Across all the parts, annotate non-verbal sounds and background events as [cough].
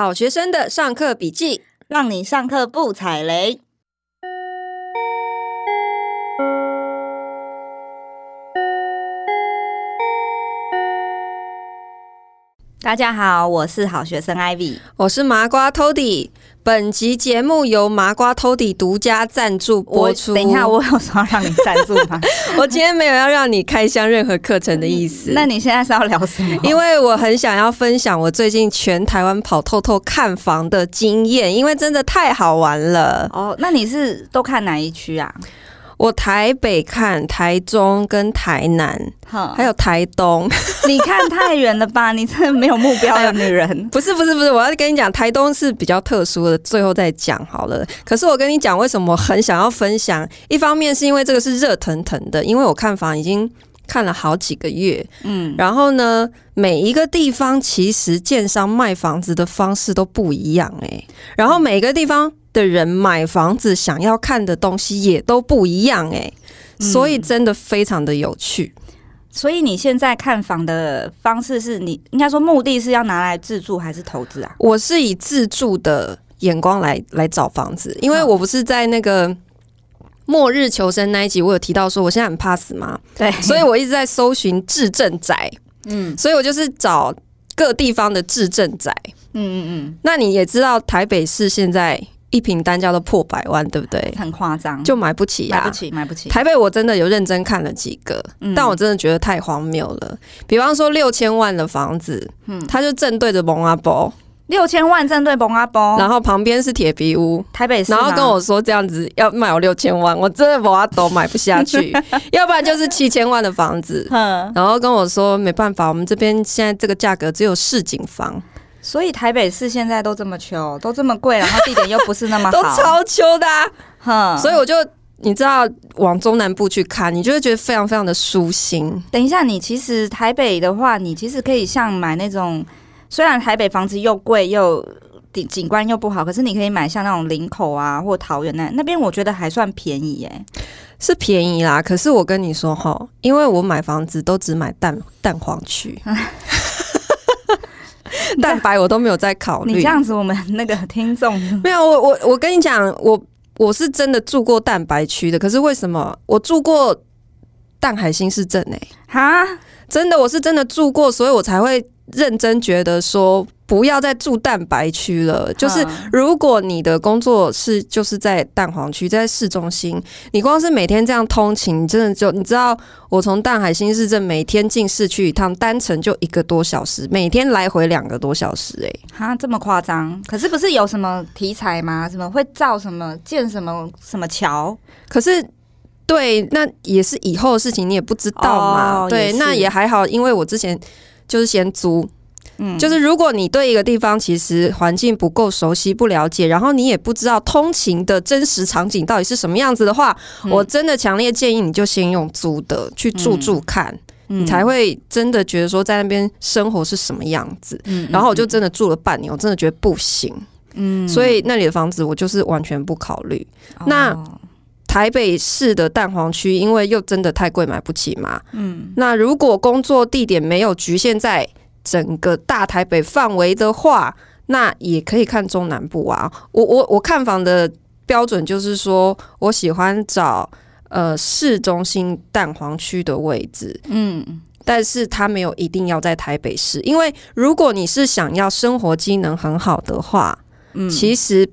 好学生的上课笔记，让你上课不踩雷。大家好，我是好学生 Ivy，我是麻瓜 Tody。本集节目由麻瓜 Tody 独家赞助播出。等一下，我有说要让你赞助吗？[laughs] 我今天没有要让你开箱任何课程的意思。[laughs] 那你现在是要聊什么？因为我很想要分享我最近全台湾跑透透看房的经验，因为真的太好玩了。哦，那你是都看哪一区啊？我台北看台中跟台南，哼还有台东。[laughs] 你看太远了吧？你真的没有目标的女人。[laughs] 不是不是不是，我要跟你讲，台东是比较特殊的，最后再讲好了。可是我跟你讲，为什么我很想要分享？一方面是因为这个是热腾腾的，因为我看房已经看了好几个月，嗯，然后呢，每一个地方其实建商卖房子的方式都不一样哎、欸，然后每个地方。的人买房子想要看的东西也都不一样哎、欸，所以真的非常的有趣。嗯、所以你现在看房的方式是你应该说目的是要拿来自住还是投资啊？我是以自住的眼光来来找房子，因为我不是在那个末日求生那一集，我有提到说我现在很怕死吗，对，所以我一直在搜寻自住宅，嗯，所以我就是找各地方的自住宅，嗯嗯嗯。那你也知道台北市现在。一坪单价都破百万，对不对？很夸张，就买不起呀、啊，买不起，买不起。台北我真的有认真看了几个，嗯、但我真的觉得太荒谬了。比方说六千万的房子，嗯，它就正对着蒙阿波，六千万正对蒙阿波，然后旁边是铁皮屋，台北市，然后跟我说这样子要卖我六千万，我真的蒙阿都买不下去。[laughs] 要不然就是七千万的房子，[laughs] 然后跟我说没办法，我们这边现在这个价格只有市井房。所以台北市现在都这么穷，都这么贵，然后地点又不是那么好，[laughs] 都超穷的、啊。哼，所以我就你知道往中南部去看，你就会觉得非常非常的舒心。等一下，你其实台北的话，你其实可以像买那种，虽然台北房子又贵又景景观又不好，可是你可以买像那种林口啊或桃园那那边，我觉得还算便宜耶，是便宜啦。可是我跟你说哈，因为我买房子都只买蛋蛋黄区。[laughs] 蛋白我都没有在考虑。你这样子，我们那个听众 [laughs] 没有我我我跟你讲，我我是真的住过蛋白区的。可是为什么我住过淡海新市镇呢？哈，真的，我是真的住过，所以我才会认真觉得说。不要再住蛋白区了。就是如果你的工作是就是在蛋黄区，在市中心，你光是每天这样通勤，真的就你知道，我从淡海新市镇每天进市区一趟，单程就一个多小时，每天来回两个多小时，欸，哎，哈，这么夸张？可是不是有什么题材吗？什么会造什么建什么什么桥？可是对，那也是以后的事情，你也不知道嘛。哦，对，也那也还好，因为我之前就是先租。嗯，就是如果你对一个地方其实环境不够熟悉、不了解，然后你也不知道通勤的真实场景到底是什么样子的话，嗯、我真的强烈建议你就先用租的去住住看，嗯、你才会真的觉得说在那边生活是什么样子。嗯，然后我就真的住了半年，我真的觉得不行。嗯，所以那里的房子我就是完全不考虑。嗯、那台北市的蛋黄区，因为又真的太贵，买不起嘛。嗯，那如果工作地点没有局限在整个大台北范围的话，那也可以看中南部啊。我我我看房的标准就是说，我喜欢找呃市中心蛋黄区的位置，嗯，但是它没有一定要在台北市，因为如果你是想要生活机能很好的话，嗯，其实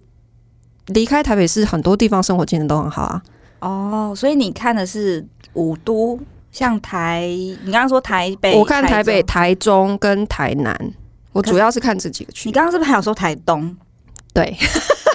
离开台北市很多地方生活技能都很好啊。哦，所以你看的是五都。像台，你刚刚说台北，我看台北、台中跟台南，我主要是看这几个区。你刚刚是不是还有说台东？对，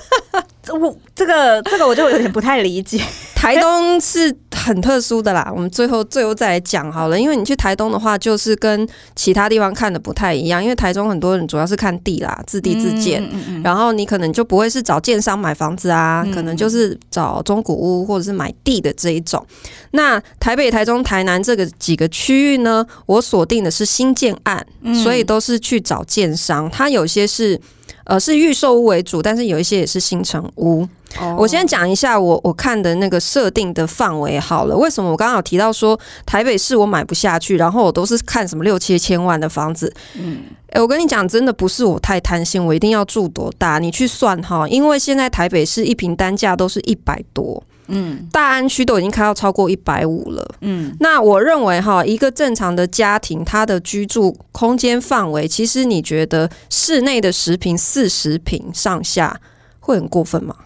[laughs] 我这个这个我就有点不太理解。台东是很特殊的啦，我们最后最后再来讲好了。因为你去台东的话，就是跟其他地方看的不太一样。因为台中很多人主要是看地啦，自地自建，嗯嗯嗯、然后你可能就不会是找建商买房子啊，嗯、可能就是找中古屋或者是买地的这一种。那台北、台中、台南这个几个区域呢，我锁定的是新建案，嗯、所以都是去找建商。它有些是呃是预售屋为主，但是有一些也是新城屋。哦、我先讲一下我我看的那个设定的范围好了。为什么我刚刚有提到说台北市我买不下去，然后我都是看什么六七千万的房子？嗯，哎、欸，我跟你讲，真的不是我太贪心，我一定要住多大？你去算哈，因为现在台北市一平单价都是一百多，嗯，大安区都已经开到超过一百五了，嗯，那我认为哈，一个正常的家庭，它的居住空间范围，其实你觉得室内的十平、四十平上下会很过分吗？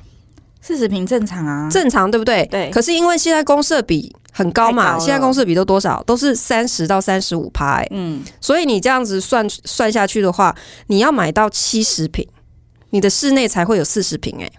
四十平正常啊，正常对不对？对。可是因为现在公社比很高嘛，高现在公社比都多少？都是三十到三十五趴。嗯，所以你这样子算算下去的话，你要买到七十平，你的室内才会有四十平哎。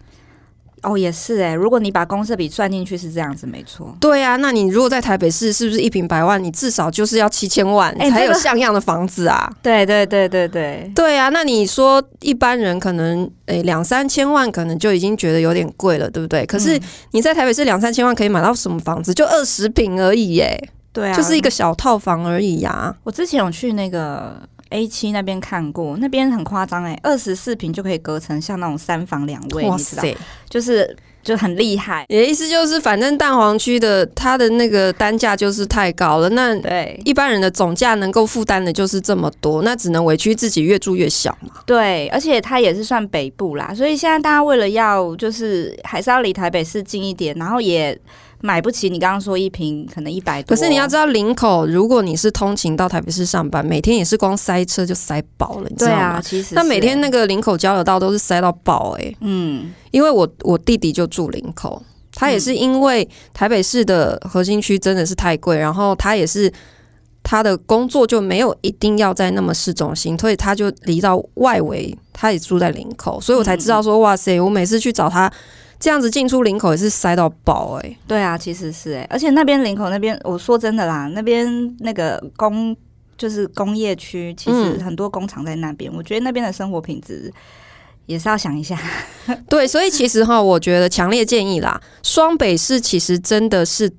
哦，也是哎，如果你把公设比算进去是这样子，没错。对啊，那你如果在台北市，是不是一平百万？你至少就是要七千万才有像样的房子啊？[laughs] 对对对对对，对啊。那你说一般人可能诶两三千万，可能就已经觉得有点贵了，对不对？可是你在台北市两三千万可以买到什么房子？就二十平而已耶，对啊，就是一个小套房而已呀、啊。我之前有去那个。A 七那边看过，那边很夸张哎，二十四坪就可以隔成像那种三房两卫，哇塞，就是就很厉害。你的意思就是，反正蛋黄区的它的那个单价就是太高了，那对一般人的总价能够负担的就是这么多，那只能委屈自己越住越小嘛。对，而且它也是算北部啦，所以现在大家为了要就是还是要离台北市近一点，然后也。买不起，你刚刚说一瓶可能一百多。可是你要知道，林口如果你是通勤到台北市上班，每天也是光塞车就塞爆了，你知道吗？啊、其实那每天那个林口交流道都是塞到爆哎、欸。嗯，因为我我弟弟就住林口，他也是因为台北市的核心区真的是太贵，然后他也是他的工作就没有一定要在那么市中心，所以他就离到外围，他也住在林口，所以我才知道说，哇塞，我每次去找他。这样子进出林口也是塞到爆哎、欸，对啊，其实是哎、欸，而且那边林口那边，我说真的啦，那边那个工就是工业区，其实很多工厂在那边，嗯、我觉得那边的生活品质也是要想一下。[laughs] 对，所以其实哈，我觉得强烈建议啦，双北市其实真的是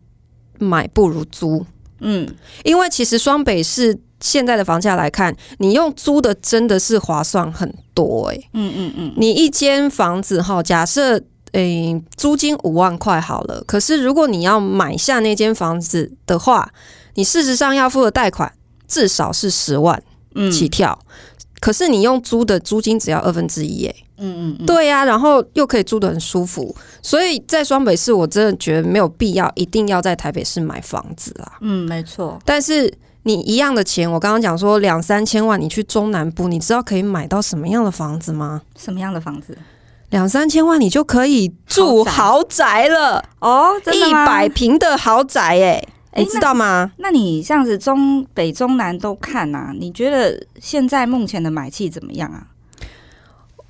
买不如租，嗯，因为其实双北市现在的房价来看，你用租的真的是划算很多哎、欸，嗯嗯嗯，你一间房子哈，假设。诶、欸，租金五万块好了。可是如果你要买下那间房子的话，你事实上要付的贷款至少是十万起跳。嗯、可是你用租的租金只要二分之一，哎，嗯嗯嗯，对呀、啊，然后又可以住得很舒服。所以在双北市，我真的觉得没有必要一定要在台北市买房子啦。嗯，没错。但是你一样的钱，我刚刚讲说两三千万，你去中南部，你知道可以买到什么样的房子吗？什么样的房子？两三千万，你就可以住豪宅了哦！一百平的豪宅，哎，你知道吗？那，你这样子中北中南都看啊？你觉得现在目前的买气怎么样啊？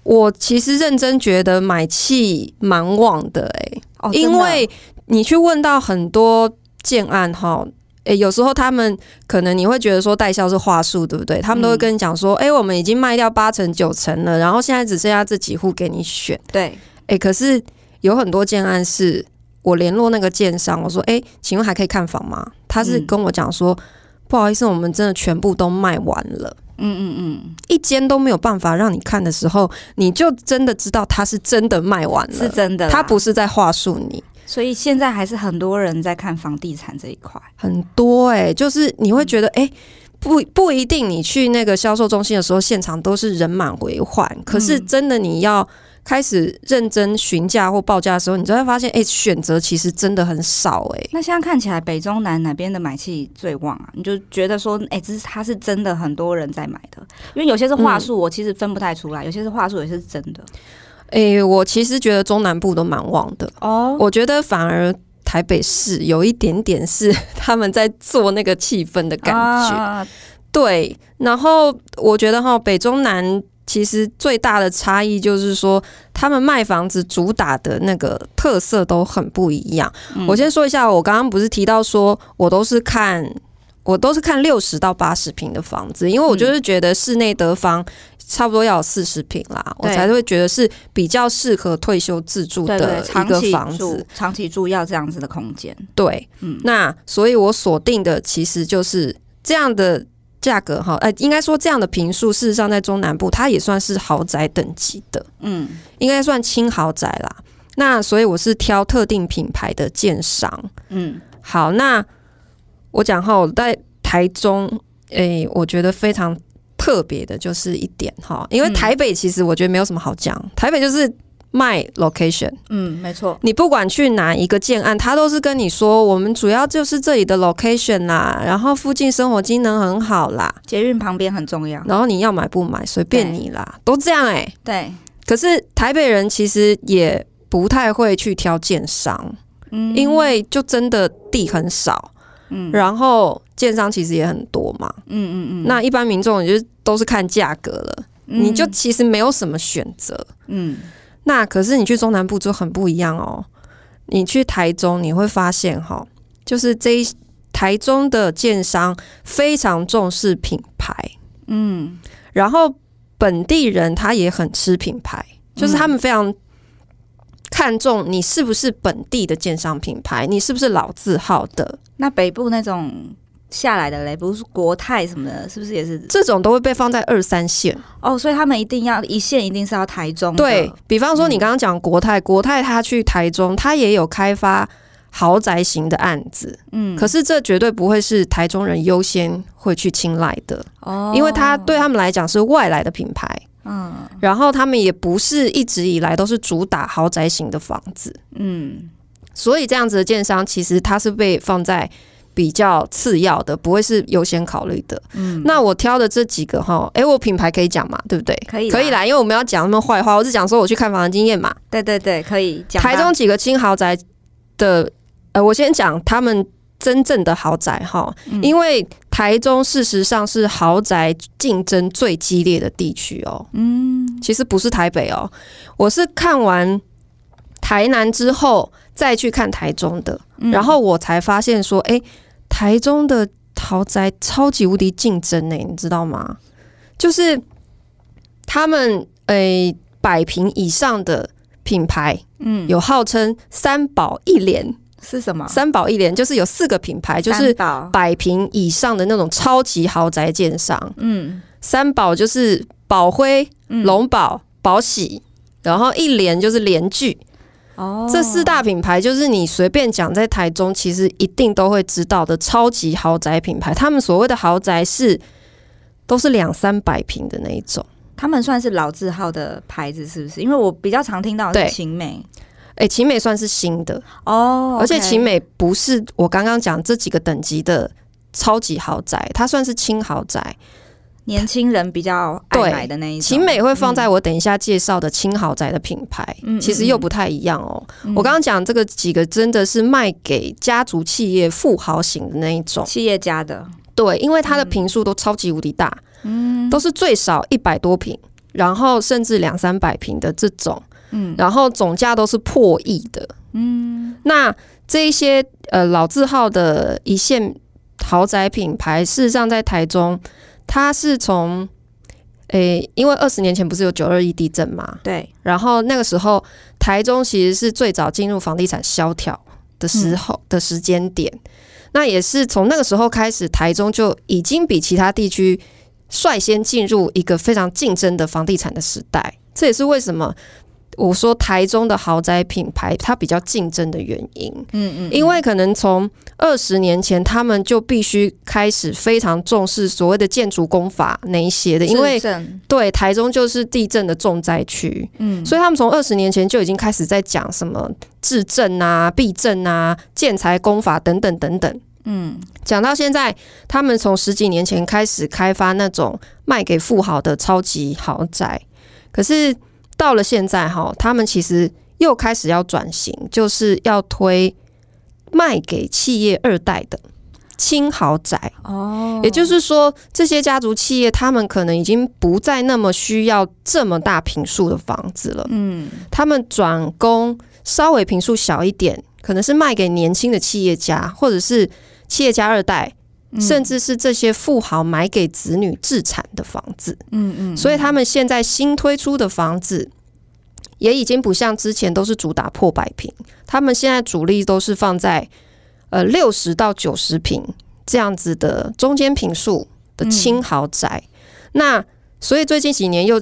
我其实认真觉得买气蛮旺的，哎，哦，因为你去问到很多建案哈。诶，有时候他们可能你会觉得说代销是话术，对不对？他们都会跟你讲说，哎、嗯，我们已经卖掉八成九成了，然后现在只剩下这几户给你选。对，诶，可是有很多建案是我联络那个建商，我说，诶，请问还可以看房吗？他是跟我讲说，嗯、不好意思，我们真的全部都卖完了。嗯嗯嗯，一间都没有办法让你看的时候，你就真的知道他是真的卖完了，是真的，他不是在话术你。所以现在还是很多人在看房地产这一块，很多哎、欸，就是你会觉得哎、欸，不不一定你去那个销售中心的时候，现场都是人满为患。可是真的你要开始认真询价或报价的时候，你就会发现哎、欸，选择其实真的很少哎、欸。那现在看起来北中南哪边的买气最旺啊？你就觉得说哎、欸，这是它是真的很多人在买的，因为有些是话术，我其实分不太出来，有些是话术，有些是真的。诶、欸，我其实觉得中南部都蛮旺的哦。我觉得反而台北市有一点点是 [laughs] 他们在做那个气氛的感觉。啊、对，然后我觉得哈，北中南其实最大的差异就是说，他们卖房子主打的那个特色都很不一样。嗯、我先说一下，我刚刚不是提到说我都是看我都是看六十到八十平的房子，因为我就是觉得室内得房。差不多要有四十平啦，对我才会觉得是比较适合退休自住的一个房子，长期住，长期住要这样子的空间。对，嗯，那所以我锁定的其实就是这样的价格哈，呃，应该说这样的平数，事实上在中南部它也算是豪宅等级的，嗯，应该算轻豪宅啦。那所以我是挑特定品牌的建商。嗯，好，那我讲哈，我在台中，诶、欸，我觉得非常特别的就是一点哈，因为台北其实我觉得没有什么好讲，台北就是。卖 location，嗯，没错。你不管去哪一个建案，他都是跟你说，我们主要就是这里的 location 啦，然后附近生活机能很好啦，捷运旁边很重要。然后你要买不买随便你啦，都这样哎、欸。对。可是台北人其实也不太会去挑建商，嗯，因为就真的地很少，嗯，然后建商其实也很多嘛，嗯嗯嗯。那一般民众也就都是看价格了，嗯，你就其实没有什么选择，嗯。那可是你去中南部就很不一样哦。你去台中，你会发现哈，就是这一台中的建商非常重视品牌，嗯，然后本地人他也很吃品牌，就是他们非常看重你是不是本地的建商品牌，你是不是老字号的。那北部那种。下来的嘞，不是国泰什么的，是不是也是？这种都会被放在二三线。哦？所以他们一定要一线，一定是要台中。对，比方说，你刚刚讲国泰，嗯、国泰他去台中，他也有开发豪宅型的案子，嗯，可是这绝对不会是台中人优先会去青睐的哦，因为他对他们来讲是外来的品牌，嗯，然后他们也不是一直以来都是主打豪宅型的房子，嗯，所以这样子的建商其实它是被放在。比较次要的，不会是优先考虑的。嗯，那我挑的这几个哈，哎、欸，我品牌可以讲嘛？对不对？可以，可以啦，因为我们要讲那么坏话，我是讲说我去看房的经验嘛。对对对，可以讲。台中几个轻豪宅的，呃，我先讲他们真正的豪宅哈，嗯、因为台中事实上是豪宅竞争最激烈的地区哦。嗯，其实不是台北哦，我是看完台南之后再去看台中的，嗯、然后我才发现说，哎、欸。台中的豪宅超级无敌竞争呢，你知道吗？就是他们诶，百平以上的品牌，嗯，有号称三宝一连是什么？三宝一连就是有四个品牌，就是百平以上的那种超级豪宅建商。嗯，三宝就是宝辉、龙宝、宝喜，然后一连就是连聚。哦，这四大品牌就是你随便讲，在台中其实一定都会知道的超级豪宅品牌。他们所谓的豪宅是都是两三百平的那一种，他们算是老字号的牌子，是不是？因为我比较常听到的是勤美，哎，勤美算是新的哦，okay、而且勤美不是我刚刚讲这几个等级的超级豪宅，它算是轻豪宅。年轻人比较爱买的那一种，勤美会放在我等一下介绍的轻豪宅的品牌，嗯、其实又不太一样哦。嗯、我刚刚讲这个几个真的是卖给家族企业富豪型的那一种。企业家的，对，因为它的坪数都超级无敌大，嗯，都是最少一百多坪，然后甚至两三百坪的这种，嗯，然后总价都是破亿的，嗯，那这一些呃老字号的一线豪宅品牌，事实上在台中。它是从，诶、欸，因为二十年前不是有九二一地震嘛？对。然后那个时候，台中其实是最早进入房地产萧条的时候的时间点。嗯、那也是从那个时候开始，台中就已经比其他地区率先进入一个非常竞争的房地产的时代。这也是为什么。我说台中的豪宅品牌，它比较竞争的原因，嗯嗯，因为可能从二十年前，他们就必须开始非常重视所谓的建筑工法那一些的，因为对台中就是地震的重灾区，嗯，所以他们从二十年前就已经开始在讲什么治震啊、避震啊、建材工法等等等等，嗯，讲到现在，他们从十几年前开始开发那种卖给富豪的超级豪宅，可是。到了现在哈，他们其实又开始要转型，就是要推卖给企业二代的轻豪宅哦。也就是说，这些家族企业他们可能已经不再那么需要这么大平数的房子了。嗯，他们转攻稍微平数小一点，可能是卖给年轻的企业家，或者是企业家二代，甚至是这些富豪买给子女置产的房子。嗯嗯，所以他们现在新推出的房子。也已经不像之前都是主打破百平，他们现在主力都是放在呃六十到九十平这样子的中间平数的轻豪宅。嗯、那所以最近几年又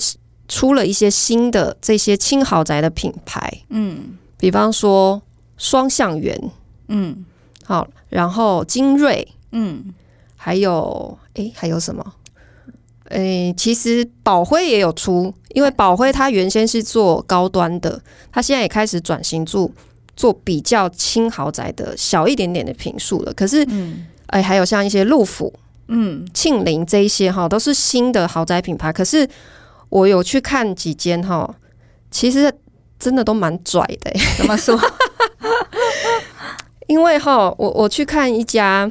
出了一些新的这些轻豪宅的品牌，嗯，比方说双向园，嗯，好，然后精锐，嗯，还有诶，还有什么？诶，其实宝辉也有出，因为宝辉它原先是做高端的，它现在也开始转型做做比较轻豪宅的小一点点的平数了。可是，嗯，诶，还有像一些陆府，嗯，庆林这一些哈，都是新的豪宅品牌。可是我有去看几间哈，其实真的都蛮拽的。怎么说？[laughs] 因为哈，我我去看一家。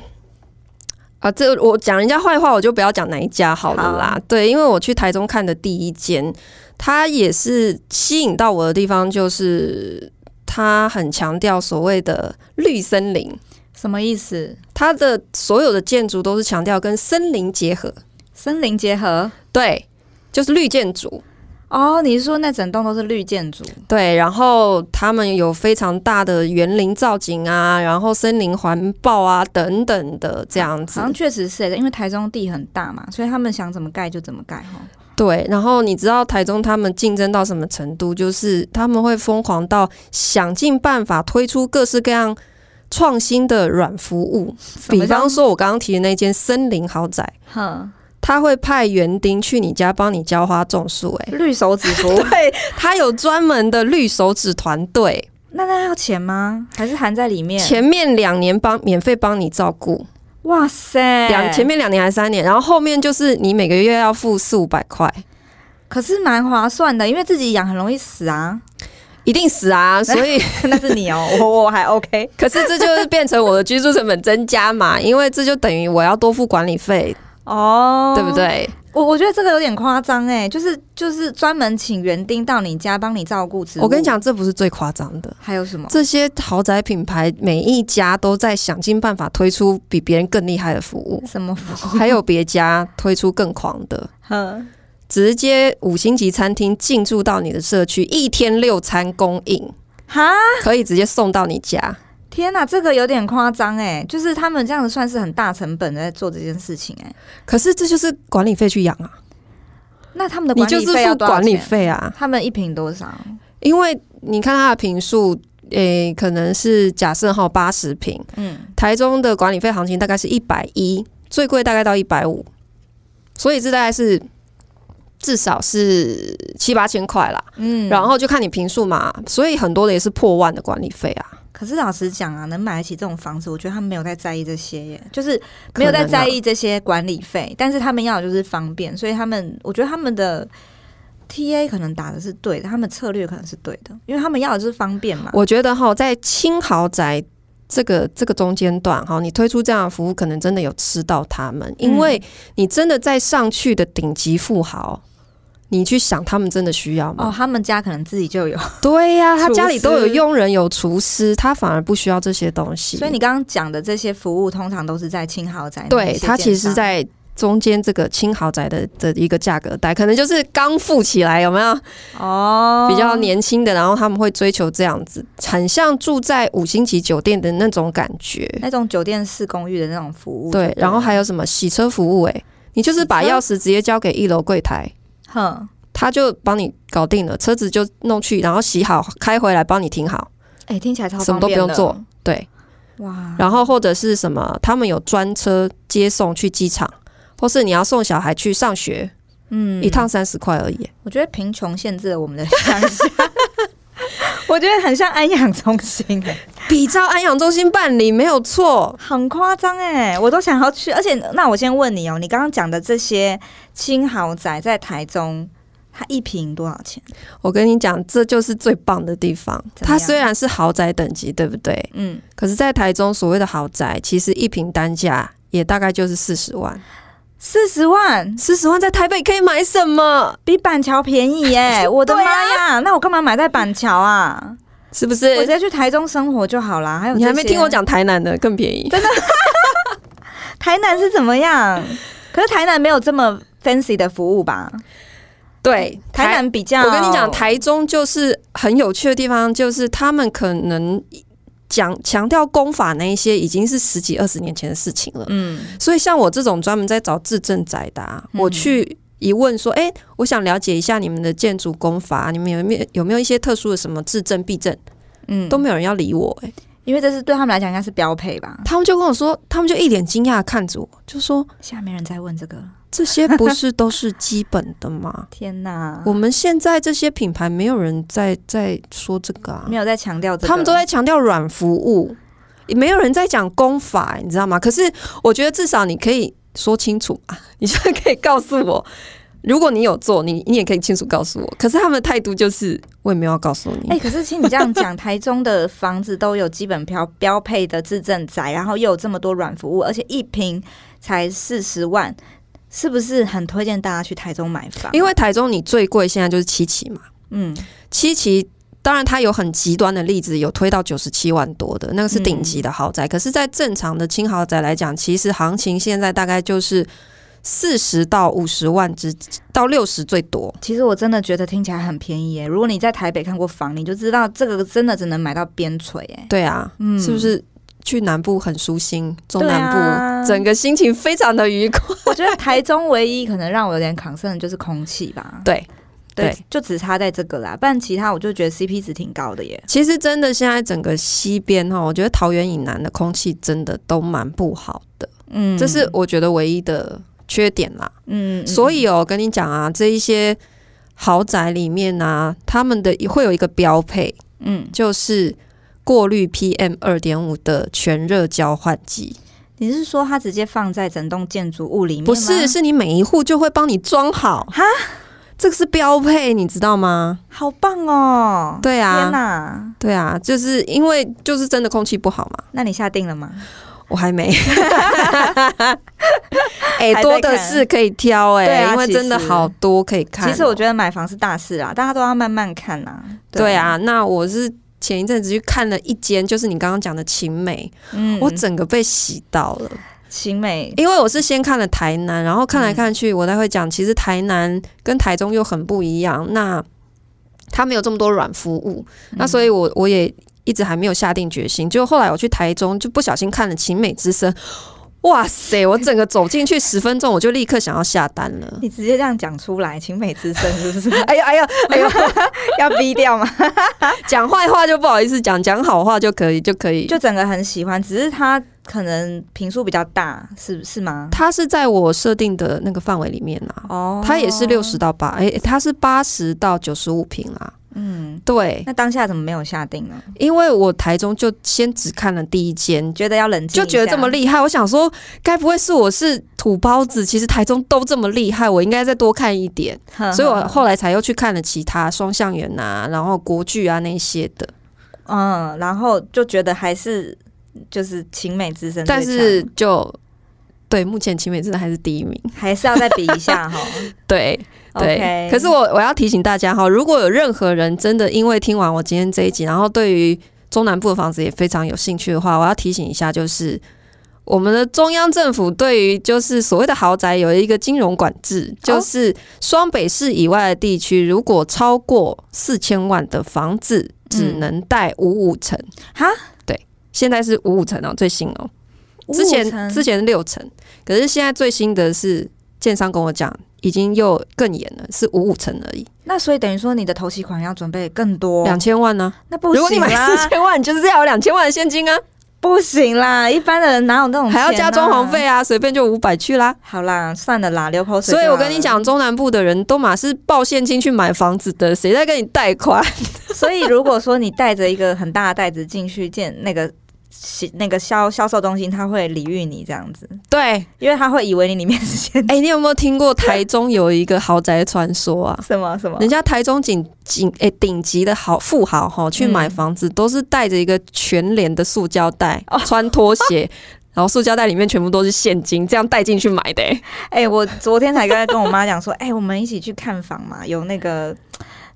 啊，这我讲人家坏话，我就不要讲哪一家好了啦。好对，因为我去台中看的第一间，它也是吸引到我的地方，就是它很强调所谓的绿森林。什么意思？它的所有的建筑都是强调跟森林结合，森林结合，对，就是绿建筑。哦，你是说那整栋都是绿建筑？对，然后他们有非常大的园林造景啊，然后森林环抱啊等等的这样子。好像确实是，因为台中地很大嘛，所以他们想怎么盖就怎么盖哈。对，然后你知道台中他们竞争到什么程度？就是他们会疯狂到想尽办法推出各式各样创新的软服务，比方说我刚刚提的那间森林豪宅，哼。他会派园丁去你家帮你浇花种树，哎，绿手指服务，[laughs] 对，他有专门的绿手指团队。那那要钱吗？还是含在里面？前面两年帮免费帮你照顾，哇塞，两前面两年还是三年，然后后面就是你每个月要付四五百块，可是蛮划算的，因为自己养很容易死啊，一定死啊，[laughs] 所以那是你哦，[laughs] 我我还 OK，可是这就是变成我的居住成本增加嘛，因为这就等于我要多付管理费。哦，oh, 对不对？我我觉得这个有点夸张哎，就是就是专门请园丁到你家帮你照顾植物。我跟你讲，这不是最夸张的，还有什么？这些豪宅品牌每一家都在想尽办法推出比别人更厉害的服务。什么服务？还有别家推出更狂的，[laughs] 呵直接五星级餐厅进驻到你的社区，一天六餐供应，哈，可以直接送到你家。天呐，这个有点夸张哎，就是他们这样子算是很大成本在做这件事情哎。可是这就是管理费去养啊。那他们的管理费管理费啊。他们一瓶多少？因为你看他的瓶数，诶、欸，可能是假设哈八十瓶，嗯，台中的管理费行情大概是一百一，最贵大概到一百五，所以这大概是至少是七八千块啦。嗯，然后就看你平数嘛，所以很多的也是破万的管理费啊。可是老实讲啊，能买得起这种房子，我觉得他们没有在在意这些耶，就是没有在在意这些管理费，啊、但是他们要的就是方便，所以他们我觉得他们的 TA 可能打的是对的，他们策略可能是对的，因为他们要的就是方便嘛。我觉得哈，在轻豪宅这个这个中间段哈，你推出这样的服务，可能真的有吃到他们，因为你真的在上去的顶级富豪。你去想，他们真的需要吗？哦，他们家可能自己就有。[laughs] 对呀、[laughs] 啊，他家里都有佣人、有厨师，他反而不需要这些东西。所以你刚刚讲的这些服务，通常都是在轻豪宅。对，他其实在中间这个轻豪宅的的一个价格带，可能就是刚富起来，有没有？哦，比较年轻的，然后他们会追求这样子，很像住在五星级酒店的那种感觉，那种酒店式公寓的那种服务。对，然后还有什么洗车服务、欸？哎，你就是把钥匙直接交给一楼柜台。哼，他就帮你搞定了，车子就弄去，然后洗好开回来帮你停好。哎、欸，听起来超什么都不用做。对，哇，然后或者是什么，他们有专车接送去机场，或是你要送小孩去上学，嗯，一趟三十块而已。我觉得贫穷限制了我们的想象，我觉得很像安养中心，比照安养中心办理没有错，很夸张哎，我都想要去。而且，那我先问你哦，你刚刚讲的这些。轻豪宅在台中，它一平多少钱？我跟你讲，这就是最棒的地方。它虽然是豪宅等级，对不对？嗯。可是，在台中所谓的豪宅，其实一平单价也大概就是四十万。四十万，四十万在台北可以买什么？比板桥便宜耶！[laughs] 我的妈呀，那我干嘛买在板桥啊？是不是？我直接去台中生活就好啦。还有，你还没听我讲台南的更便宜？真的？[laughs] 台南是怎么样？可是台南没有这么。fancy 的服务吧，对，台南比较。我跟你讲，台中就是很有趣的地方，就是他们可能讲强调功法那一些，已经是十几二十年前的事情了。嗯，所以像我这种专门在找自证宅的，啊，嗯、我去一问说，哎、欸，我想了解一下你们的建筑功法，你们有没有有没有一些特殊的什么自证、避证？嗯，都没有人要理我、欸，哎，因为这是对他们来讲应该是标配吧。他们就跟我说，他们就一脸惊讶看着我，就说：“现在没人在问这个，这些不是都是基本的吗？” [laughs] 天哪，我们现在这些品牌没有人在在说这个啊，没有在强调这个，他们都在强调软服务，也没有人在讲功法，你知道吗？可是我觉得至少你可以说清楚啊，[laughs] 你就可以告诉我。如果你有做，你你也可以清楚告诉我。可是他们的态度就是，我也没有要告诉你。哎、欸，可是听你这样讲，台中的房子都有基本标标配的自证宅，然后又有这么多软服务，而且一平才四十万，是不是很推荐大家去台中买房？因为台中你最贵现在就是七期嘛。嗯，七期当然它有很极端的例子，有推到九十七万多的，那个是顶级的豪宅。嗯、可是，在正常的轻豪宅来讲，其实行情现在大概就是。四十到五十万之到六十最多，其实我真的觉得听起来很便宜耶。如果你在台北看过房，你就知道这个真的只能买到边陲哎。对啊，嗯，是不是去南部很舒心？中南部整个心情非常的愉快。[laughs] 我觉得台中唯一可能让我有点 concern 的就是空气吧。对对，对，就只差在这个啦。不然其他我就觉得 CP 值挺高的耶。其实真的现在整个西边哈，我觉得桃园以南的空气真的都蛮不好的。嗯，这是我觉得唯一的。缺点啦，嗯，所以哦，我跟你讲啊，这一些豪宅里面啊，他们的会有一个标配，嗯，就是过滤 PM 二点五的全热交换机。你是说它直接放在整栋建筑物里面？不是，是你每一户就会帮你装好哈，这个是标配，你知道吗？好棒哦！对啊，天哪，对啊，就是因为就是真的空气不好嘛。那你下定了吗？我还没，[laughs] 哎、欸，多的是可以挑哎、欸，啊、因为真的好多可以看、喔。其实我觉得买房是大事啊，大家都要慢慢看呐、对啊，那我是前一阵子去看了一间，就是你刚刚讲的晴美，嗯，我整个被洗到了。晴美，因为我是先看了台南，然后看来看去，我才会讲，其实台南跟台中又很不一样，那它没有这么多软服务，那所以我我也。一直还没有下定决心，就后来我去台中，就不小心看了晴美之声，哇塞！我整个走进去十分钟，我就立刻想要下单了。你直接这样讲出来，情美之声是不是？哎呀哎呀哎呦，[laughs] 要逼掉吗？[laughs] 讲坏话就不好意思讲，讲好话就可以就可以。就整个很喜欢，只是它可能平数比较大，是是吗？它是在我设定的那个范围里面啊。哦，它也是六十到八，哎，它是八十到九十五平啊。嗯，对。那当下怎么没有下定呢？因为我台中就先只看了第一间，觉得要冷静，就觉得这么厉害。我想说，该不会是我是土包子？其实台中都这么厉害，我应该再多看一点。呵 [laughs] 呵，所以我后来才又去看了其他双向园啊，然后国剧啊那些的。嗯，然后就觉得还是就是晴美之声，但是就对，目前晴美之声还是第一名，还是要再比一下哈。[laughs] 对。对.可是我我要提醒大家哈，如果有任何人真的因为听完我今天这一集，然后对于中南部的房子也非常有兴趣的话，我要提醒一下，就是我们的中央政府对于就是所谓的豪宅有一个金融管制，就是双北市以外的地区，如果超过四千万的房子，只能贷五五成。哈、嗯，对，现在是五五成哦，最新哦，之前之前是六成，可是现在最新的是建商跟我讲。已经又更严了，是五五成而已。那所以等于说你的头期款要准备更多，两千万呢、啊？那不行，如果你买四千万，你就是要有两千万的现金啊！不行啦，一般的人哪有那种、啊、还要加装潢费啊？随便就五百去啦。好啦，算了啦，流口水。所以我跟你讲，中南部的人都嘛是报现金去买房子的，谁在跟你贷款？[laughs] 所以如果说你带着一个很大的袋子进去见那个。那个销销售中心，他会礼遇你这样子，对，因为他会以为你里面是现金。哎，你有没有听过台中有一个豪宅传说啊？什么什么？人家台中顶顶哎顶级的好富豪哈，去买房子都是带着一个全脸的塑胶袋，[laughs] 穿拖鞋，然后塑胶袋里面全部都是现金，这样带进去买的。哎，我昨天才刚才跟我妈讲说，哎，我们一起去看房嘛，有那个。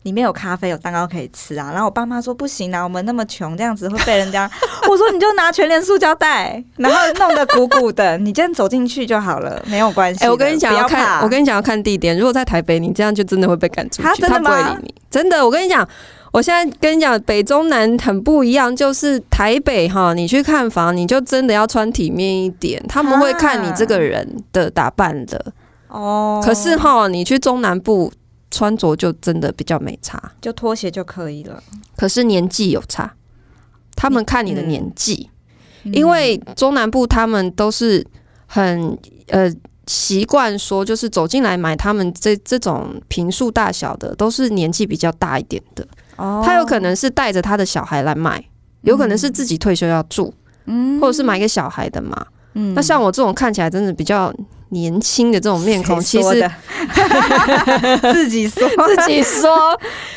里面有咖啡，有蛋糕可以吃啊。然后我爸妈说不行啊，我们那么穷，这样子会被人家。[laughs] 我说你就拿全连塑胶袋，[laughs] 然后弄得鼓鼓的，你今天走进去就好了，没有关系。哎、欸，我跟你讲要看，我跟你讲要看地点。如果在台北，你这样就真的会被赶出去，他，真的吗？他不会理你。真的，我跟你讲，我现在跟你讲，北中南很不一样，就是台北哈，你去看房，你就真的要穿体面一点，他们会看你这个人的打扮的。哦，可是哈，你去中南部。穿着就真的比较没差，就拖鞋就可以了。可是年纪有差他们看你的年纪，嗯、因为中南部他们都是很呃习惯说，就是走进来买他们这这种平数大小的，都是年纪比较大一点的。哦，他有可能是带着他的小孩来买，有可能是自己退休要住，嗯，或者是买给小孩的嘛。嗯，那像我这种看起来真的比较。年轻的这种面孔，其实 [laughs] 自己说自己说，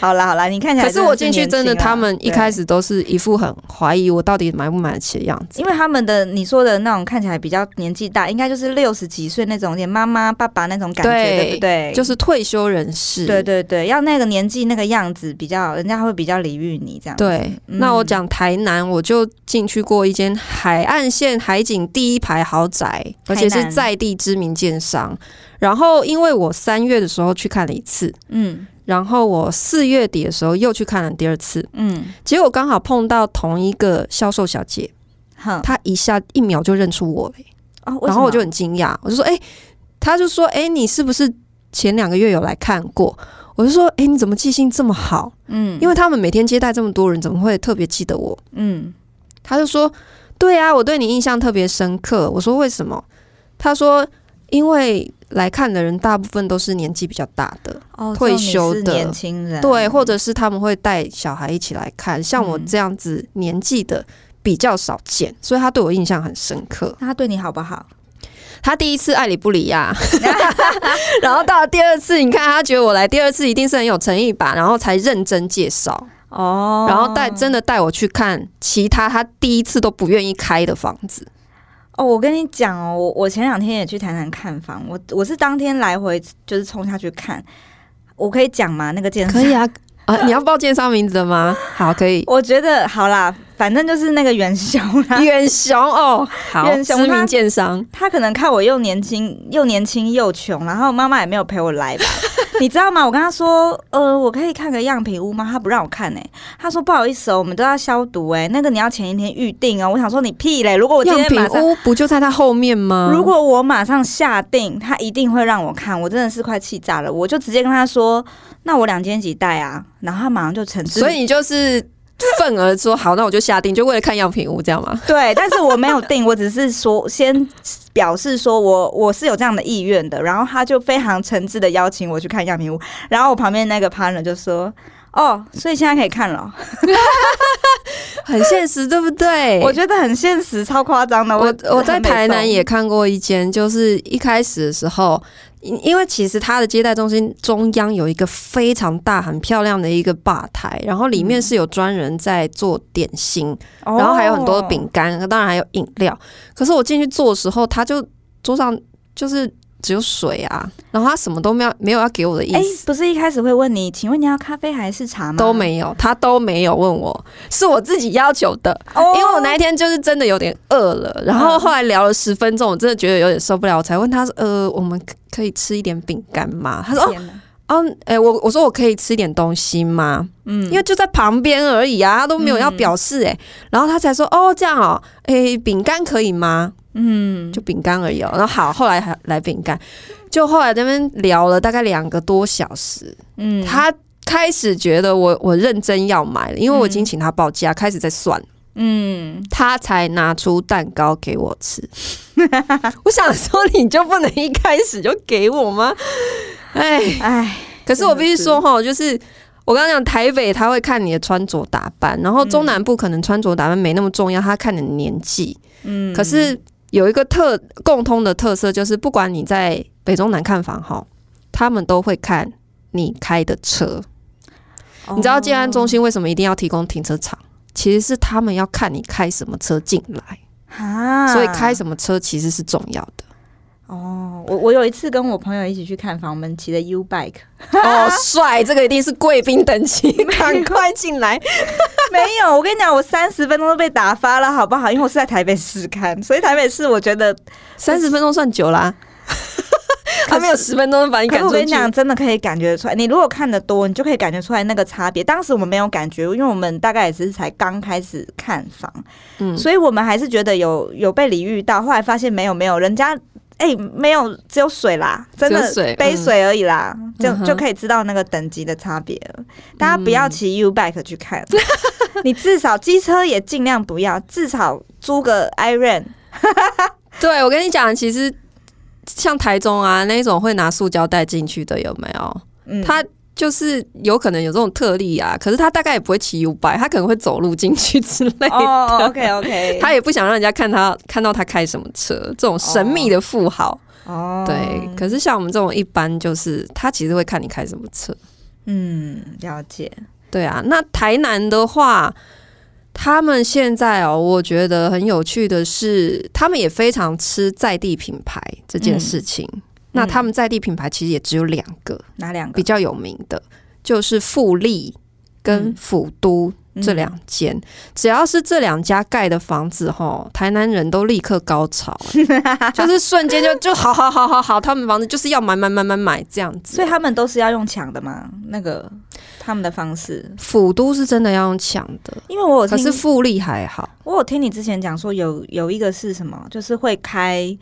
好了好了，你看起来。可是我进去真的，他们一开始都是一副很怀疑我到底买不买得起的样子。因为他们的你说的那种看起来比较年纪大，应该就是六十几岁那种，有点妈妈爸爸那种感觉，对，对不对？就是退休人士。对对对，要那个年纪那个样子，比较人家会比较礼遇你这样。对，嗯、那我讲台南，我就进去过一间海岸线海景第一排豪宅，而且是在地知名。名建商，然后因为我三月的时候去看了一次，嗯，然后我四月底的时候又去看了第二次，嗯，结果刚好碰到同一个销售小姐，哼，她一下一秒就认出我了，哦，然后我就很惊讶，我就说，哎，她就说，哎，你是不是前两个月有来看过？我就说，哎，你怎么记性这么好？嗯，因为他们每天接待这么多人，怎么会特别记得我？嗯，他就说，对啊，我对你印象特别深刻。我说为什么？他说。因为来看的人大部分都是年纪比较大的，哦、退休的年轻人，对，或者是他们会带小孩一起来看。像我这样子年纪的比较少见，嗯、所以他对我印象很深刻。他对你好不好？他第一次爱理不理呀，[laughs] 然后到了第二次，你看他觉得我来第二次一定是很有诚意吧，然后才认真介绍哦，然后带真的带我去看其他他第一次都不愿意开的房子。哦，我跟你讲哦，我我前两天也去台南看房，我我是当天来回就是冲下去看，我可以讲吗？那个建设可以啊，啊，你要报建商名字的吗？[laughs] 好，可以。我觉得好啦，反正就是那个远雄啦，[laughs] 远雄哦，好，远雄知名建商，他可能看我又年轻又年轻又穷，然后妈妈也没有陪我来吧。[laughs] 你知道吗？我跟他说，呃，我可以看个样品屋吗？他不让我看呢、欸。他说不好意思哦，我们都要消毒哎、欸，那个你要前一天预定哦。我想说你屁嘞！如果我今天马上，样品屋不就在他后面吗？如果我马上下定，他一定会让我看。我真的是快气炸了，我就直接跟他说，那我两间几袋啊？然后他马上就诚挚。所以你就是。份额说好，那我就下定，就为了看样品屋，这样吗？对，但是我没有定，[laughs] 我只是说先表示说我我是有这样的意愿的，然后他就非常诚挚的邀请我去看样品屋，然后我旁边那个 partner 就说：“哦，所以现在可以看了，[laughs] 很现实，对不对？”我觉得很现实，超夸张的。我我，我在台南也看过一间，就是一开始的时候。因因为其实它的接待中心中央有一个非常大、很漂亮的一个吧台，然后里面是有专人在做点心，嗯、然后还有很多的饼干，当然还有饮料。可是我进去坐的时候，他就桌上就是只有水啊，然后他什么都没有，没有要给我的意思。哎，不是一开始会问你，请问你要咖啡还是茶吗？都没有，他都没有问我，是我自己要求的。哦、因为我那一天就是真的有点饿了，然后后来聊了十分钟，我真的觉得有点受不了，我才问他说：“呃，我们。”可以吃一点饼干吗？他说：“哦，哦，哎、欸，我我说我可以吃一点东西吗？嗯，因为就在旁边而已啊，他都没有要表示哎、欸，嗯、然后他才说哦，这样哦，哎、欸，饼干可以吗？嗯，就饼干而已哦。然后好，后来还来饼干，就后来那边聊了大概两个多小时。嗯，他开始觉得我我认真要买了，因为我已经请他报价，开始在算。”嗯，他才拿出蛋糕给我吃。[laughs] 我想说，你就不能一开始就给我吗？哎哎，可是我必须说哈，就是我刚刚讲台北，他会看你的穿着打扮，然后中南部可能穿着打扮没那么重要，他看你的年纪。嗯，可是有一个特共通的特色，就是不管你在北中南看房哈，他们都会看你开的车。你知道建安中心为什么一定要提供停车场？其实是他们要看你开什么车进来啊，所以开什么车其实是重要的。哦，我我有一次跟我朋友一起去看房，我们骑的 U bike，哦，帅，这个一定是贵宾等级，[laughs] 赶快进来。没有，我跟你讲，我三十分钟都被打发了，好不好？因为我是在台北市看，所以台北市我觉得三十分钟算久啦。[laughs] 还没有十分钟把你赶出去。我跟你讲，真的可以感觉出来。你如果看的多，你就可以感觉出来那个差别。当时我们没有感觉，因为我们大概也只是才刚开始看房，嗯，所以我们还是觉得有有被礼遇到。后来发现没有没有，人家哎、欸，没有，只有水啦，真的水杯水而已啦，嗯、就、嗯、就可以知道那个等级的差别了。大家不要骑 U bike 去看，嗯、你至少机车也尽量不要，至少租个 Iron。[laughs] 对，我跟你讲，其实像台中啊那种会拿塑胶袋进去的有没有？嗯，他。就是有可能有这种特例啊，可是他大概也不会骑 U-bike，他可能会走路进去之类的。哦、oh,，OK OK，他也不想让人家看他看到他开什么车，这种神秘的富豪。哦、oh.，对。可是像我们这种一般，就是他其实会看你开什么车。嗯，了解。对啊，那台南的话，他们现在哦，我觉得很有趣的是，他们也非常吃在地品牌这件事情。嗯那他们在地品牌其实也只有两个，哪两个？比较有名的？就是富力跟府都这两间，只要是这两家盖的房子，吼，台南人都立刻高潮，[laughs] 就是瞬间就就好好好好好，他们房子就是要买买买买买这样子，所以他们都是要用抢的吗？那个他们的方式，府都是真的要用抢的，因为我有可是富力还好，我有听你之前讲说有有一个是什么，就是会开。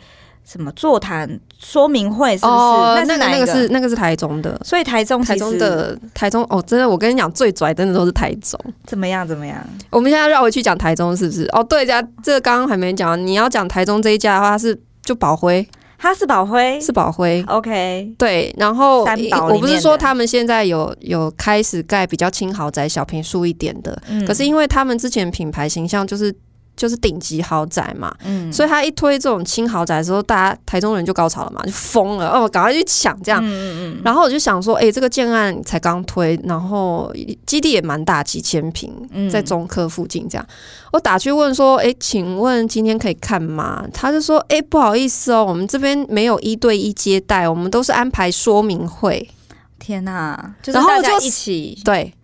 什么座谈说明会是不是？哦、那是哪个？那个是那个是台中的，所以台中台中的台中哦，真的，我跟你讲，最拽真的都是台中。怎么样？怎么样？我们现在绕回去讲台中，是不是？哦，对，家这个刚刚还没讲，你要讲台中这一家的话，是就宝辉，他是宝辉，是宝辉。OK，对，然后我不是说他们现在有有开始盖比较轻豪宅、小平数一点的、嗯，可是因为他们之前品牌形象就是。就是顶级豪宅嘛，嗯，所以他一推这种轻豪宅的时候，大家台中人就高潮了嘛，就疯了哦，赶快去抢这样，嗯嗯嗯。然后我就想说，哎、欸，这个建案才刚推，然后基地也蛮大，几千平，在中科附近这样。我打去问说，哎、欸，请问今天可以看吗？他就说，哎、欸，不好意思哦，我们这边没有一对一接待，我们都是安排说明会。天哪，就是大家一起对。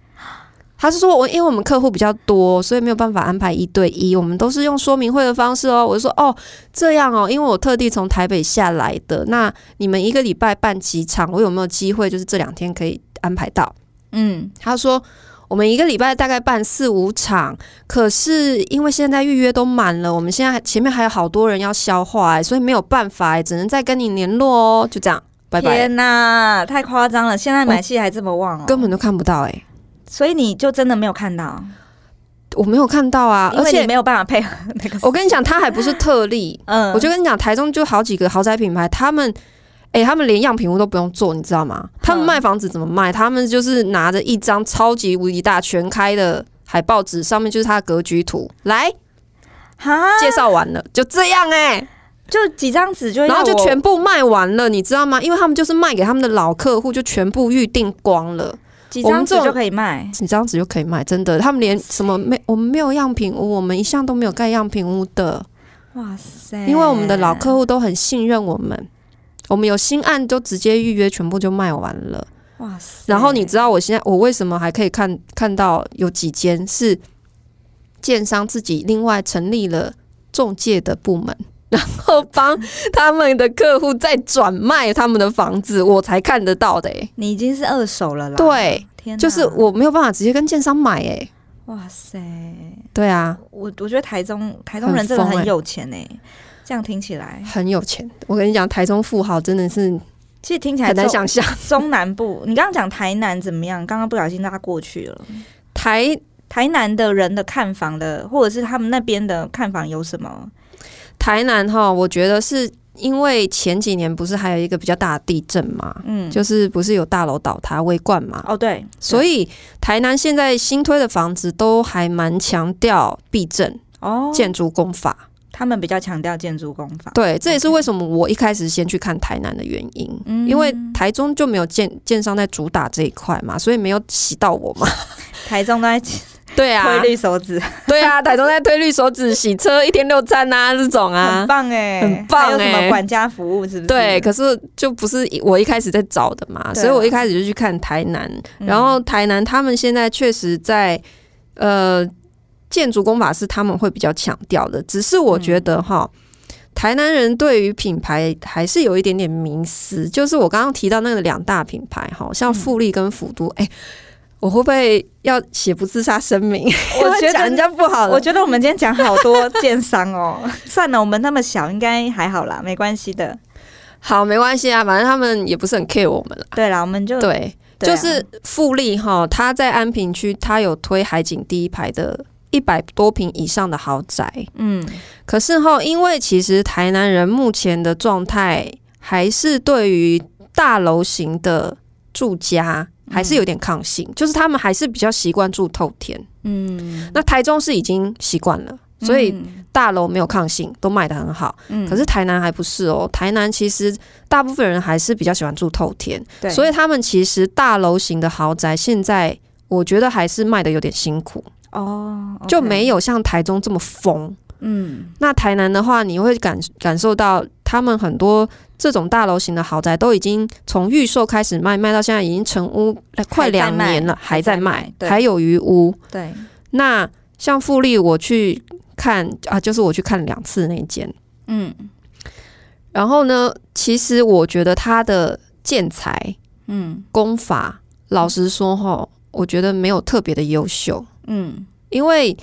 他是说，我因为我们客户比较多，所以没有办法安排一对一，我们都是用说明会的方式哦。我就说，哦，这样哦，因为我特地从台北下来的，那你们一个礼拜办几场，我有没有机会就是这两天可以安排到？嗯，他说我们一个礼拜大概办四五场，可是因为现在预约都满了，我们现在前面还有好多人要消化，哎，所以没有办法，哎，只能再跟你联络哦。就这样，拜拜。天哪，太夸张了！现在买戏还这么旺哦，根本都看不到，哎。所以你就真的没有看到？我没有看到啊，而且没有办法配合那个。[laughs] 我跟你讲，他还不是特例。嗯，我就跟你讲，台中就好几个豪宅品牌，他们，哎、欸，他们连样品屋都不用做，你知道吗？他们卖房子怎么卖？他们就是拿着一张超级无敌大全开的海报纸，上面就是他的格局图，来，哈，介绍完了，就这样哎、欸，就几张纸就，然后就全部卖完了，你知道吗？因为他们就是卖给他们的老客户，就全部预定光了。几张纸就可以卖，几张纸就可以卖，真的。他们连什么没，我们没有样品屋，我们一向都没有盖样品屋的。哇塞！因为我们的老客户都很信任我们，我们有新案就直接预约，全部就卖完了。哇塞！然后你知道我现在我为什么还可以看看到有几间是建商自己另外成立了中介的部门？然后帮他们的客户再转卖他们的房子，我才看得到的、欸。你已经是二手了啦。对，天，就是我没有办法直接跟建商买哎、欸。哇塞，对啊，我我觉得台中台中人真的很有钱哎、这样听起来很有钱。我跟你讲，台中富豪真的是，其实听起来很难想象。中南部，你刚刚讲台南怎么样？刚刚不小心拉过去了。台台南的人的看房的，或者是他们那边的看房有什么？台南哈，我觉得是因为前几年不是还有一个比较大的地震嘛，嗯，就是不是有大楼倒塌、围灌嘛？哦，对，所以台南现在新推的房子都还蛮强调避震哦，建筑工法，他们比较强调建筑工法。对，这也是为什么我一开始先去看台南的原因，嗯，因为台中就没有建建商在主打这一块嘛，所以没有洗到我嘛。[laughs] 台中在。对啊，推绿手指，对啊，台中在推绿手指洗车一天六餐啊，这种啊，很棒哎、欸，很棒哎、欸，还有什么管家服务是不是？对，可是就不是我一开始在找的嘛，所以我一开始就去看台南，然后台南他们现在确实在呃建筑工法是他们会比较强调的，只是我觉得哈，台南人对于品牌还是有一点点迷思，就是我刚刚提到那个两大品牌哈，像富力跟福都，哎、欸。我会不会要写不自杀声明？我觉得 [laughs] 讲人家不好。我觉得我们今天讲好多建商哦，[laughs] 算了，我们那么小，应该还好啦，没关系的。好，没关系啊，反正他们也不是很 care 我们了。对啦，我们就对，对啊、就是富丽哈，他在安平区，他有推海景第一排的一百多平以上的豪宅。嗯，可是哈，因为其实台南人目前的状态还是对于大楼型的住家还是有点抗性，嗯、就是他们还是比较习惯住透天。嗯，那台中是已经习惯了。所以大楼没有抗性，都卖的很好。嗯，可是台南还不是哦。台南其实大部分人还是比较喜欢住透天，对。所以他们其实大楼型的豪宅，现在我觉得还是卖的有点辛苦哦，就没有像台中这么疯。嗯，那台南的话，你会感感受到他们很多这种大楼型的豪宅都已经从预售开始卖，卖到现在已经成屋快两年了，还在卖，还有余屋。对，那像富丽，我去。看啊，就是我去看两次那间，嗯，然后呢，其实我觉得它的建材，嗯，工法，老实说哈，我觉得没有特别的优秀，嗯，因为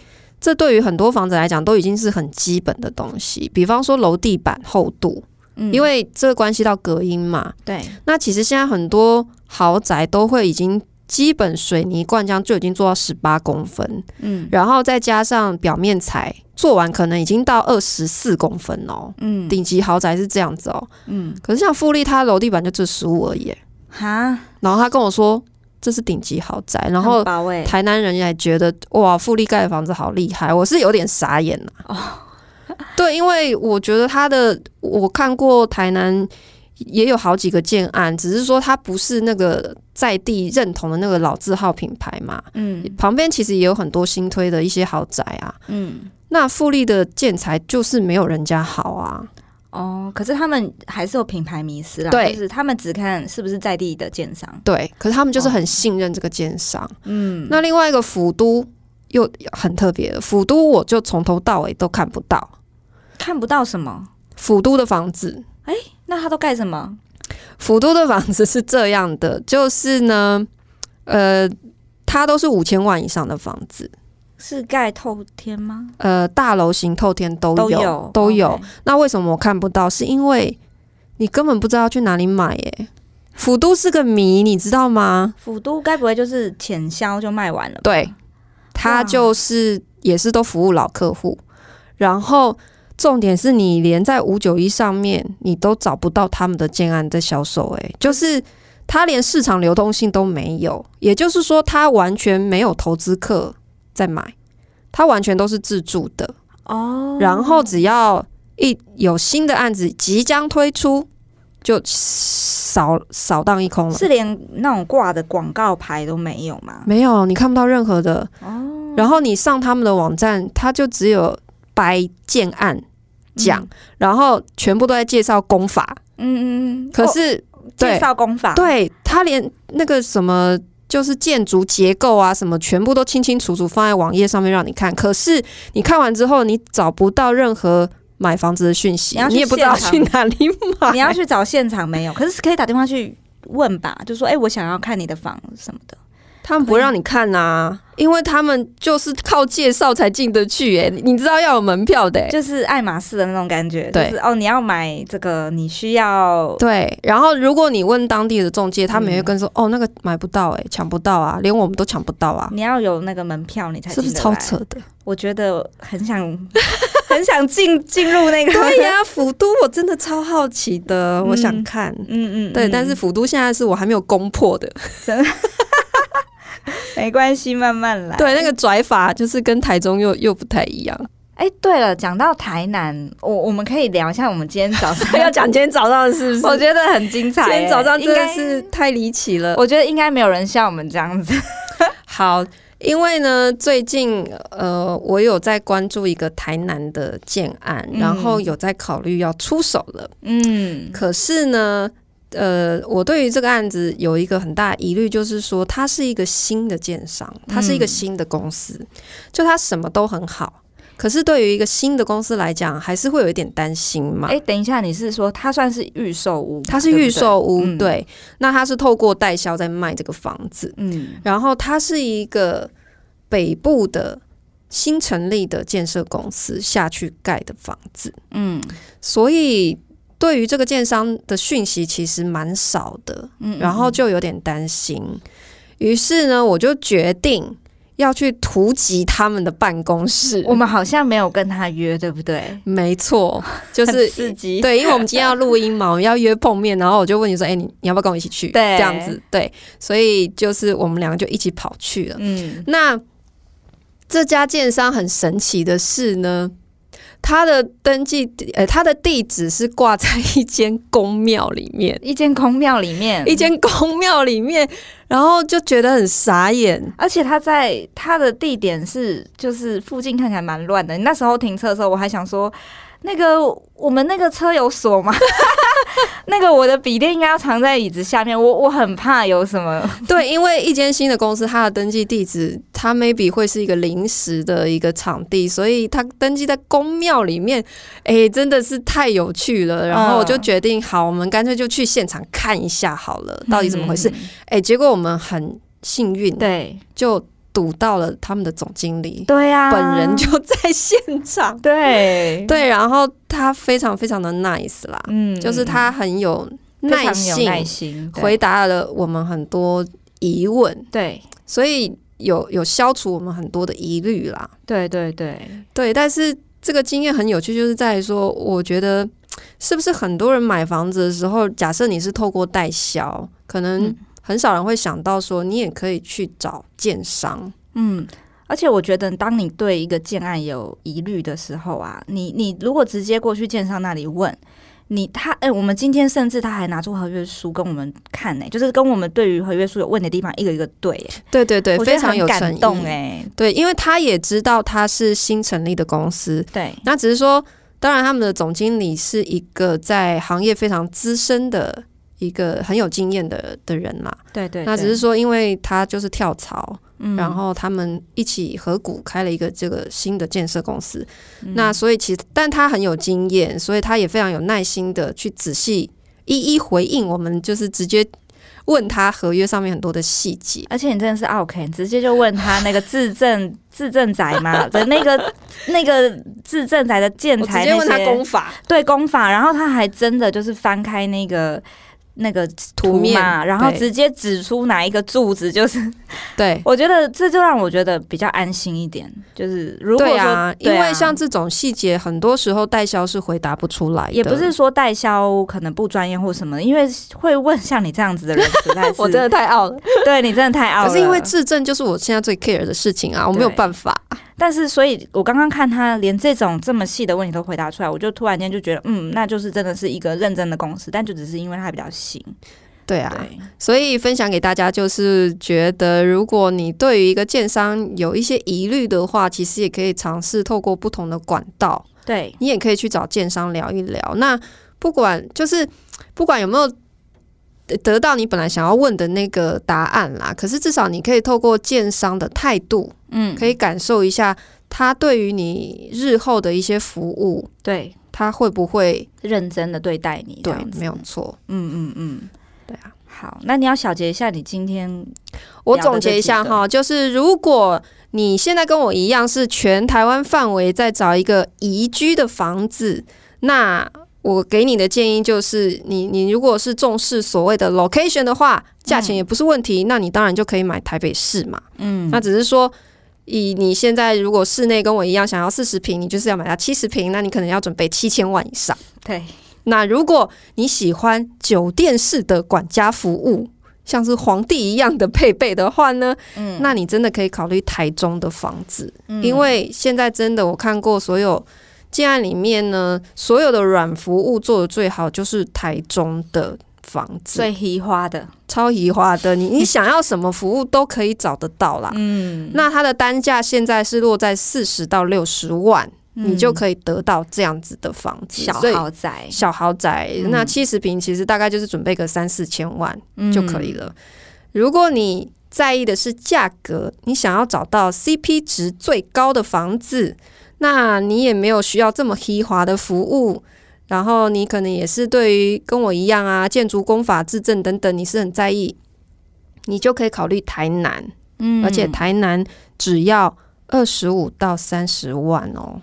这对于很多房子来讲都已经是很基本的东西，比方说楼地板厚度，嗯，因为这个关系到隔音嘛，对，那其实现在很多豪宅都会已经。基本水泥灌浆就已经做到十八公分，嗯，然后再加上表面材做完，可能已经到二十四公分哦，嗯，顶级豪宅是这样子哦，嗯，可是像富丽，它楼地板就只十五而已，哈，然后他跟我说这是顶级豪宅，然后台南人也觉得哇，富力盖的房子好厉害，我是有点傻眼了，哦，[laughs] 对，因为我觉得他的我看过台南。也有好几个建案，只是说它不是那个在地认同的那个老字号品牌嘛。嗯，旁边其实也有很多新推的一些豪宅啊。嗯，那富力的建材就是没有人家好啊。哦，可是他们还是有品牌迷失啦。对，就是他们只看是不是在地的建商。对，可是他们就是很信任这个建商。嗯，那另外一个府都又很特别的，府都我就从头到尾都看不到，看不到什么？府都的房子。哎，那他都盖什么？府都的房子是这样的，就是呢，呃，它都是五千万以上的房子，是盖透天吗？呃，大楼型透天都有，都有。都有那为什么我看不到？是因为你根本不知道要去哪里买耶。府都是个谜，你知道吗？府都该不会就是浅销就卖完了？对，它就是也是都服务老客户，然后。重点是你连在五九一上面，你都找不到他们的建案在销售，诶，就是他连市场流动性都没有，也就是说，他完全没有投资客在买，它完全都是自助的哦。然后只要一有新的案子即将推出，就扫扫荡一空了，是连那种挂的广告牌都没有吗？没有，你看不到任何的哦。然后你上他们的网站，他就只有。白建案讲，嗯、然后全部都在介绍功法，嗯嗯，可是、哦、介绍功法，对，他连那个什么就是建筑结构啊什么，全部都清清楚楚放在网页上面让你看。可是你看完之后，你找不到任何买房子的讯息，你，你也不知道去哪里买，你要去找现场没有？可是可以打电话去问吧，就说哎、欸，我想要看你的房子什么的。他们不会让你看呐、啊，因为他们就是靠介绍才进得去。哎，你知道要有门票的，就是爱马仕的那种感觉。对，就是、哦，你要买这个，你需要对。然后如果你问当地的中介，他们也会跟说，嗯、哦，那个买不到，哎，抢不到啊，连我们都抢不到啊。你要有那个门票，你才。是不是超扯的？我觉得很想 [laughs] 很想进进入那个。对呀、啊，府都我真的超好奇的，嗯、我想看。嗯嗯，嗯对，但是府都现在是我还没有攻破的。真的。[laughs] 没关系，慢慢来。对，那个拽法就是跟台中又又不太一样。哎，对了，讲到台南，我我们可以聊一下我们今天早上 [laughs] 要讲今天早上的是不是？我觉得很精彩。今天早上真的是太离奇了。我觉得应该没有人像我们这样子。好，因为呢，最近呃，我有在关注一个台南的建案，嗯、然后有在考虑要出手了。嗯，可是呢。呃，我对于这个案子有一个很大疑虑，就是说它是一个新的建商，它是一个新的公司，嗯、就它什么都很好，可是对于一个新的公司来讲，还是会有一点担心嘛。哎，等一下，你是说它算是预售屋？它是预售屋，对，对，对。那它是透过代销在卖这个房子，嗯，然后它是一个北部的新成立的建设公司下去盖的房子，嗯，所以。对于这个建商的讯息其实蛮少的，嗯，然后就有点担心。于是呢，我就决定。要去突击他们的办公室，我们好像没有跟他约，对不对？没错，[laughs] 就是刺激。对，因为我们今天要录音嘛，我们要约碰面，然后我就问你说：“哎、欸，你你要不要跟我一起去？”对，这样子，对，所以就是我们两个就一起跑去了。嗯，那这家建商很神奇的是呢。他的登记，呃，他的地址是挂在一间宫庙里面，一间宫庙里面，一间宫庙里面，然后就觉得很傻眼，而且他在他的地点是，就是附近看起来蛮乱的。你那时候停车的时候，我还想说。那个我们那个车有锁吗？[laughs] 那个我的笔电应该要藏在椅子下面，我我很怕有什么。[laughs] 对，因为一间新的公司，它的登记地址，它 maybe 会是一个临时的一个场地，所以它登记在宫庙里面，哎、欸，真的是太有趣了。然后我就决定，好，我们干脆就去现场看一下好了，到底怎么回事？哎、嗯欸，结果我们很幸运，对，就。堵到了他们的总经理，对呀、啊，本人就在现场，对。[laughs] 对，然后他非常非常的 nice 啦，嗯，就是他很有耐心，耐心回答了我们很多疑问，对，所以有有消除我们很多的疑虑啦，对对对。对，但是这个经验很有趣，就是在于说，我觉得 [tsk] 是不是很多人买房子的时候，假设你是透过代销，可能、嗯。很少人会想到说，你也可以去找建商。嗯，而且我觉得，当你对一个建案有疑虑的时候啊，你你如果直接过去建商那里问你，他哎、欸，我们今天甚至他还拿出合约书跟我们看呢、欸，就是跟我们对于合约书有问的地方一个一个对、欸，对对对，非常有感动哎、欸，对，因为他也知道他是新成立的公司，对，那只是说，当然他们的总经理是一个在行业非常资深的。一个很有经验的的人嘛，对，对对，那只是说，因为他就是跳槽，嗯，然后他们一起合股开了一个这个新的建设公司，嗯，那所以其实，但他很有经验，所以他也非常有耐心的去仔细一一回应我们，就是直接问他合约上面很多的细节，而且你真的是 OK，直接就问他那个自证 [laughs] 自证宅嘛的那个那个自证宅的建材，直接问他工法，对工法，然后他还真的就是翻开那个。那个图嘛，然后直接指出哪一个柱子，就是对，[laughs] 我觉得这就让我觉得比较安心一点。就是如果啊，因为像这种细节，很多时候代销是回答不出来的。也不是说代销可能不专业或什么，因为会问像你这样子的人，实在 [laughs] 是我真的太傲了。对你真的太傲了。可是因为自证就是我现在最 care 的事情啊，我没有办法。但是，所以我刚刚看他连这种这么细的问题都回答出来，我就突然间就觉得，嗯，那就是真的是一个认真的公司，但就只是因为它比较新。对啊，对，所以分享给大家就是觉得，如果你对于一个建商有一些疑虑的话，其实也可以尝试透过不同的管道，对，你也可以去找建商聊一聊。那不管就是不管有没有得到你本来想要问的那个答案啦，可是至少你可以透过建商的态度，嗯，可以感受一下他对于你日后的一些服务，对，他会不会认真的对待你？对，没有错。嗯嗯嗯。对啊，好，那你要小结一下，你今天我总结一下哈，就是如果你现在跟我一样是全台湾范围在找一个宜居的房子，那我给你的建议就是，你你如果是重视所谓的 location 的话，价钱也不是问题，嗯，那你当然就可以买台北市嘛。嗯，那只是说，以你现在如果室内跟我一样想要四十平，你就是要买到七十平，那你可能要准备七千万以上。对。那如果你喜欢酒店式的管家服务，像是皇帝一样的配备的话呢，嗯，那你真的可以考虑台中的房子，嗯，因为现在真的我看过所有建案里面呢，所有的软服务做的最好就是台中的房子，最移花的，超移花的，你你想要什么服务都可以找得到啦。[laughs] 嗯，那它的单价现在是落在四十到六十万。你就可以得到这样子的房子，小豪宅，小豪宅。嗯、那七十平其实大概就是准备个三四千万就可以了。嗯、如果你在意的是价格，你想要找到 CP 值最高的房子，那你也没有需要这么奢华的服务。然后你可能也是对于跟我一样啊，建筑工法、自证等等，你是很在意，你就可以考虑台南。嗯，而且台南只要二十五到三十万哦。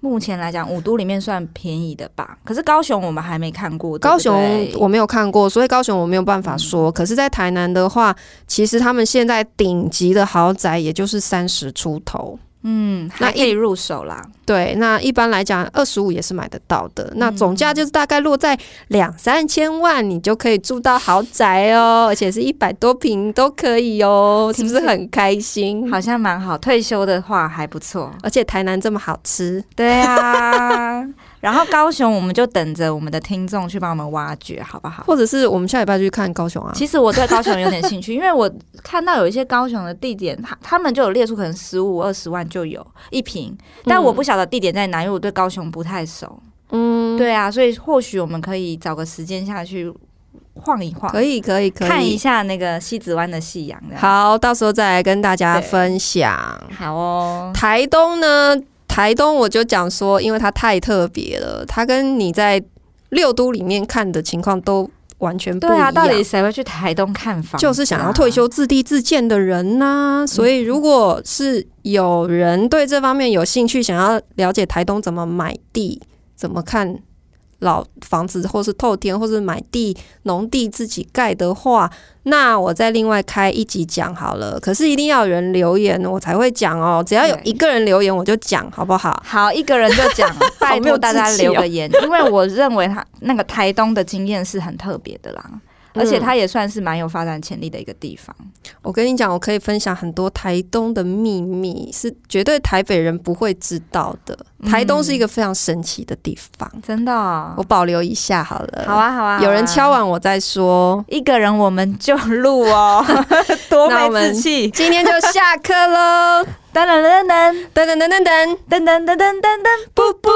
目前来讲，五都里面算便宜的吧。可是高雄我们还没看过，高雄我没有看过，所以高雄我没有办法说。嗯、可是，在台南的话，其实他们现在顶级的豪宅也就是三十出头。嗯，那可以入手啦。对，那一般来讲，二十五也是买得到的。那总价就是大概落在两三千万，你就可以住到豪宅哦，[laughs] 而且是一百多平都可以哦，是不是很开心？好像蛮好，退休的话还不错。而且台南这么好吃，对啊。[laughs] 然后高雄，我们就等着我们的听众去帮我们挖掘，好不好？或者是我们下礼拜就去看高雄啊？其实我对高雄有点兴趣，因为我看到有一些高雄的地点，他他们就有列出可能十五二十万就有一坪，但我不晓得地点在哪，因为我对高雄不太熟。嗯，对啊，所以或许我们可以找个时间下去晃一晃，可以可以可以看一下那个西子湾的夕阳。好，到时候再来跟大家分享。好哦，台东呢？台东我就讲说，因为它太特别了，它跟你在六都里面看的情况都完全不一样。对啊，到底谁会去台东看房？就是想要退休自地自建的人呐、啊。所以，如果是有人对这方面有兴趣，想要了解台东怎么买地，怎么看。老房子，或是透天，或是买地、农地自己盖的话，那我再另外开一集讲好了。可是一定要有人留言，我才会讲哦。只要有一个人留言，我就讲，好不好？好，一个人就讲，[laughs] 拜托大家留个言，因为我认为他那个台东的经验是很特别的啦。而且它也算是蛮有发展潜力的一个地方。我跟你讲，我可以分享很多台东的秘密，是绝对台北人不会知道的。台东是一个非常神奇的地方，嗯、真的、哦。我保留一下好了。好啊，好啊。有人敲完我再说。一个人我们就录哦，[laughs] 多没志气。今天就下课喽。噔噔噔噔噔噔噔噔噔噔噔噔噔噔噔，噔，布布。